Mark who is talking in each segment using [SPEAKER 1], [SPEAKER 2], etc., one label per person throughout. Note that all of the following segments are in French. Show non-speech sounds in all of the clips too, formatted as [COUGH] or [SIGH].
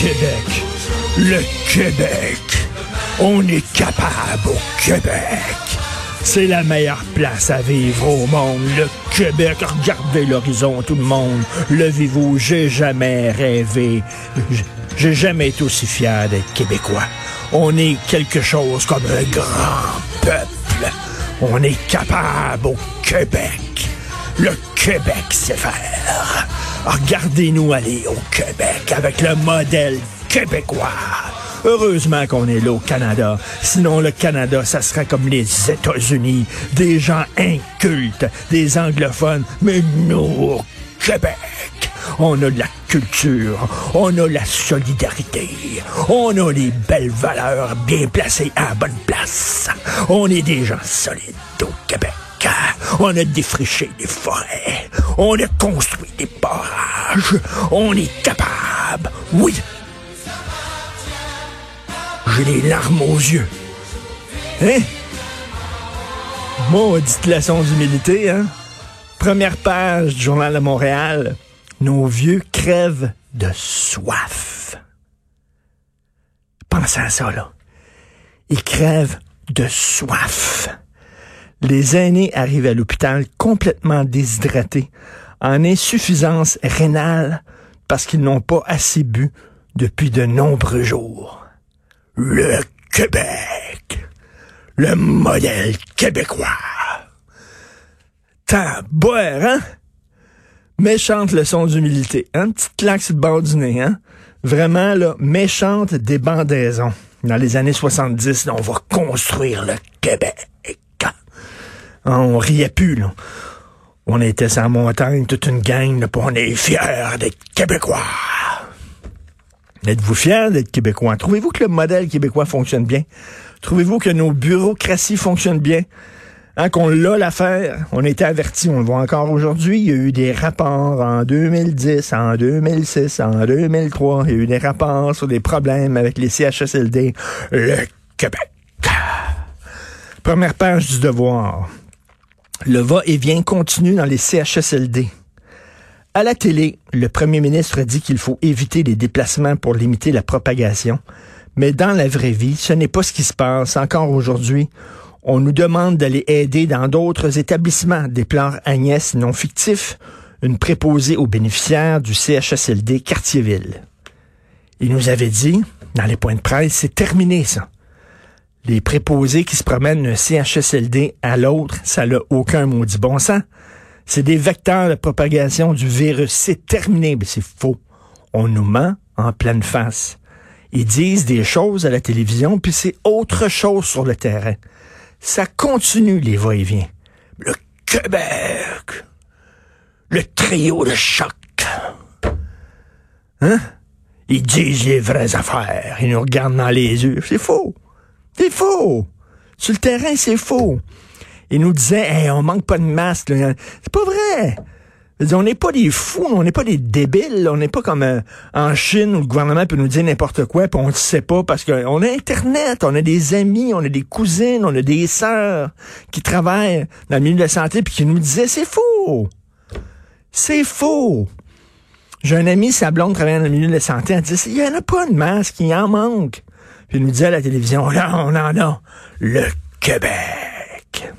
[SPEAKER 1] Québec. Le Québec. On est capable au Québec. C'est la meilleure place à vivre au monde. Le Québec. Regardez l'horizon, tout le monde. Levez-vous. J'ai jamais rêvé. J'ai jamais été aussi fier d'être québécois. On est quelque chose comme un grand peuple. On est capable au Québec. Le Québec sait faire. Regardez-nous aller au Québec avec le modèle québécois. Heureusement qu'on est là au Canada. Sinon, le Canada, ça serait comme les États-Unis. Des gens incultes, des anglophones. Mais nous, au Québec, on a de la culture, on a la solidarité, on a les belles valeurs bien placées à bonne place. On est des gens solides au Québec. On a défriché des forêts. On a construit des barrages. On est capable. Oui. J'ai les larmes aux yeux. Hein? Maudite leçon d'humilité, hein? Première page du Journal de Montréal. Nos vieux crèvent de soif. Pensez à ça, là. Ils crèvent de soif. Les aînés arrivent à l'hôpital complètement déshydratés, en insuffisance rénale, parce qu'ils n'ont pas assez bu depuis de nombreux jours. Le Québec. Le modèle québécois. T'as boire, hein? Méchante leçon d'humilité. Hein? Petite claque sur le bord du nez, hein? Vraiment, là, méchante débandaison. Dans les années 70, là, on va construire le Québec. On riait plus. On était sans montagne, toute une gang, là, on est fiers d'être Québécois. Êtes-vous fiers d'être Québécois? Trouvez-vous que le modèle québécois fonctionne bien? Trouvez-vous que nos bureaucraties fonctionnent bien? Hein, qu'on l'a l'affaire, on été avertis, on le voit encore aujourd'hui, il y a eu des rapports en 2010, en 2006, en 2003, il y a eu des rapports sur des problèmes avec les CHSLD. Le Québec. Première page du devoir. Le va-et-vient continue dans les CHSLD. À la télé, le premier ministre dit qu'il faut éviter les déplacements pour limiter la propagation. Mais dans la vraie vie, ce n'est pas ce qui se passe encore aujourd'hui. On nous demande d'aller aider dans d'autres établissements, déplore Agnès non fictif, une préposée aux bénéficiaires du CHSLD Quartierville. Il nous avait dit, dans les points de presse, c'est terminé ça. Les préposés qui se promènent d'un CHSLD à l'autre, ça n'a aucun maudit bon sens. C'est des vecteurs de propagation du virus. C'est terminé. Mais c'est faux. On nous ment en pleine face. Ils disent des choses à la télévision, puis c'est autre chose sur le terrain. Ça continue les va-et-vient. Le Québec. Le trio de choc. Hein? Ils disent les vraies affaires. Ils nous regardent dans les yeux. C'est faux. C'est faux. Sur le terrain, c'est faux. Ils nous disaient, hey, on manque pas de masques. C'est pas vrai. On n'est pas des fous, on n'est pas des débiles, on n'est pas comme euh, en Chine où le gouvernement peut nous dire n'importe quoi, puis on ne sait pas parce qu'on a Internet, on a des amis, on a des cousines, on a des sœurs qui travaillent dans le milieu de la santé puis qui nous disaient c'est faux. C'est faux. J'ai un ami, sa blonde travaille dans le milieu de la santé, elle dit il y en a pas de masque, il en manque. Puis il nous disait à la télévision, on en a le Québec.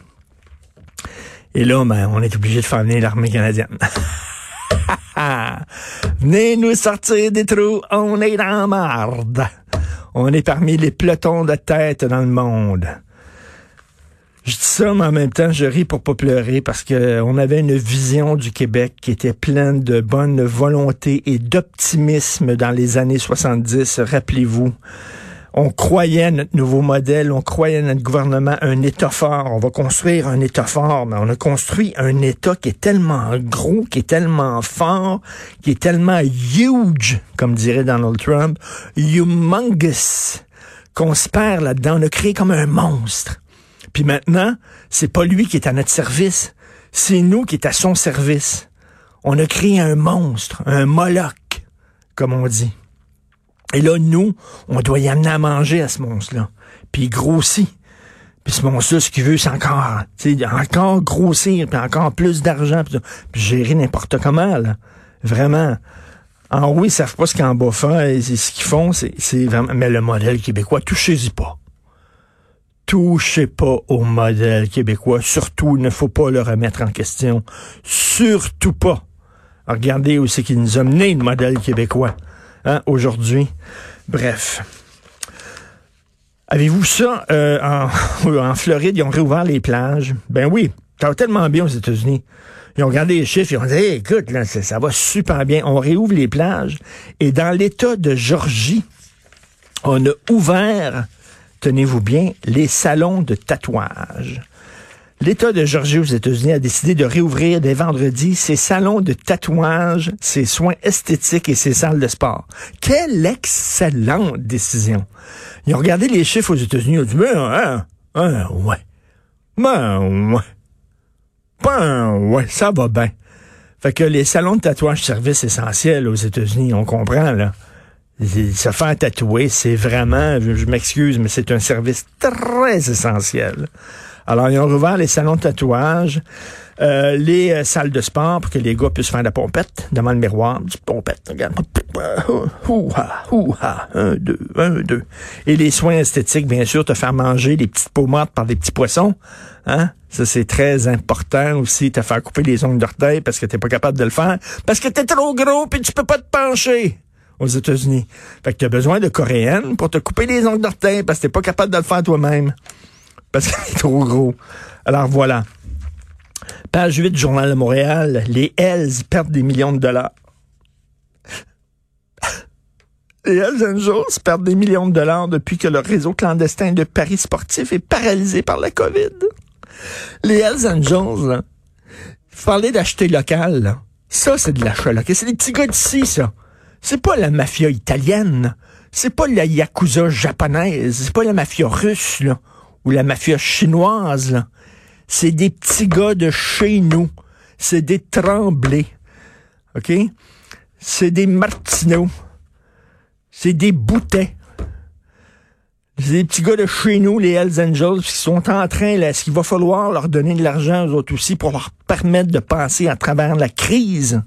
[SPEAKER 1] Et là, ben, on est obligé de faire venir l'armée canadienne. [LAUGHS] Venez nous sortir des trous, on est dans marde. On est parmi les pelotons de tête dans le monde. Je dis ça, mais en même temps, je ris pour pas pleurer parce que on avait une vision du Québec qui était pleine de bonne volonté et d'optimisme dans les années 70. Rappelez-vous, on croyait à notre nouveau modèle, on croyait à notre gouvernement, un État fort. On va construire un État fort, mais on a construit un État qui est tellement gros, qui est tellement fort, qui est tellement huge, comme dirait Donald Trump, humongous, qu'on se perd là-dedans. On a créé comme un monstre. Puis maintenant, c'est pas lui qui est à notre service, c'est nous qui est à son service. On a créé un monstre, un Moloch, comme on dit. Et là, nous, on doit y amener à manger à ce monstre-là. Puis il grossit. Puis ce monstre-là, ce qu'il veut, c'est encore, encore grossir, puis encore plus d'argent, puis, gérer n'importe comment, là. Vraiment. En haut, ils savent pas ce qu'en bas fait. Ce qu'ils font, c'est vraiment... Mais le modèle québécois, touchez-y pas. Touchez pas au modèle québécois. Surtout, il ne faut pas le remettre en question. Surtout pas. Regardez où c'est qu'il nous a mené le modèle québécois hein, aujourd'hui. Bref. Avez-vous ça euh, [LAUGHS] en, Floride, ils ont réouvert les plages? Ben oui, ça va tellement bien aux États-Unis. Ils ont regardé les chiffres, ils ont dit écoute, là, ça, va super bien. On réouvre les plages. Et dans l'État de Georgie, on a ouvert, tenez-vous bien, les salons de tatouage. L'État de Georgie aux États-Unis a décidé de réouvrir dès vendredi ses salons de tatouage, ses soins esthétiques et ses salles de sport. Quelle excellente décision. Ils ont regardé les chiffres aux États-Unis, ils ont dit, ben, hein, hein, ouais. Ben, ouais. Ben, ouais, ça va bien. Fait que les salons de tatouage service essentiel aux États-Unis, on comprend, là. Se faire tatouer, c'est vraiment, je m'excuse, mais c'est un service très essentiel. Alors, ils ont rouvert les salons de tatouage, euh, les euh, salles de sport pour que les gars puissent faire la pompette devant le miroir. Du pompette, regarde. Un, deux, un, deux. Et les soins esthétiques, bien sûr, te faire manger des petites pommettes par des petits poissons. Hein? Ça, c'est très important aussi, te faire couper les ongles d'orteil parce que t'es pas capable de le faire. Parce que t'es trop gros puis tu peux pas te pencher aux États-Unis. Fait que t'as besoin de coréenne pour te couper les ongles d'orteil parce que t'es pas capable de le faire toi-même parce qu'il est trop gros. Alors voilà. Page 8 du Journal de Montréal, les Hells perdent des millions de dollars. Les Hells Angels perdent des millions de dollars depuis que le réseau clandestin de paris sportif est paralysé par la COVID. Les Hells Angels, là, parler d'acheter local, ça c'est de l'achat local. C'est des petits gars d'ici, ça. C'est pas la mafia italienne. C'est pas la yakuza japonaise. C'est pas la mafia russe, là ou la mafia chinoise, c'est des petits gars de chez nous. C'est des tremblés. OK? C'est des martineaux. C'est des boutets. C'est des petits gars de chez nous, les Hells Angels, qui sont en train, là, est-ce qu'il va falloir leur donner de l'argent aux autres aussi pour leur permettre de passer à travers la crise?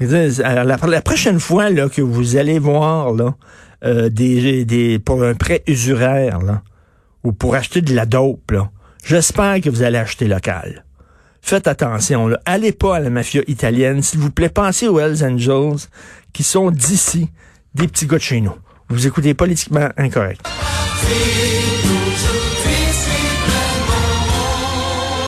[SPEAKER 1] La, prochaine fois que vous allez voir là, euh, des, des, pour un prêt usuraire, là, ou pour acheter de la dope, j'espère que vous allez acheter local. Faites attention, là. allez pas à la mafia italienne. S'il vous plaît, pensez aux Hells Angels qui sont d'ici, des petits gars de chez nous. Vous écoutez politiquement incorrect.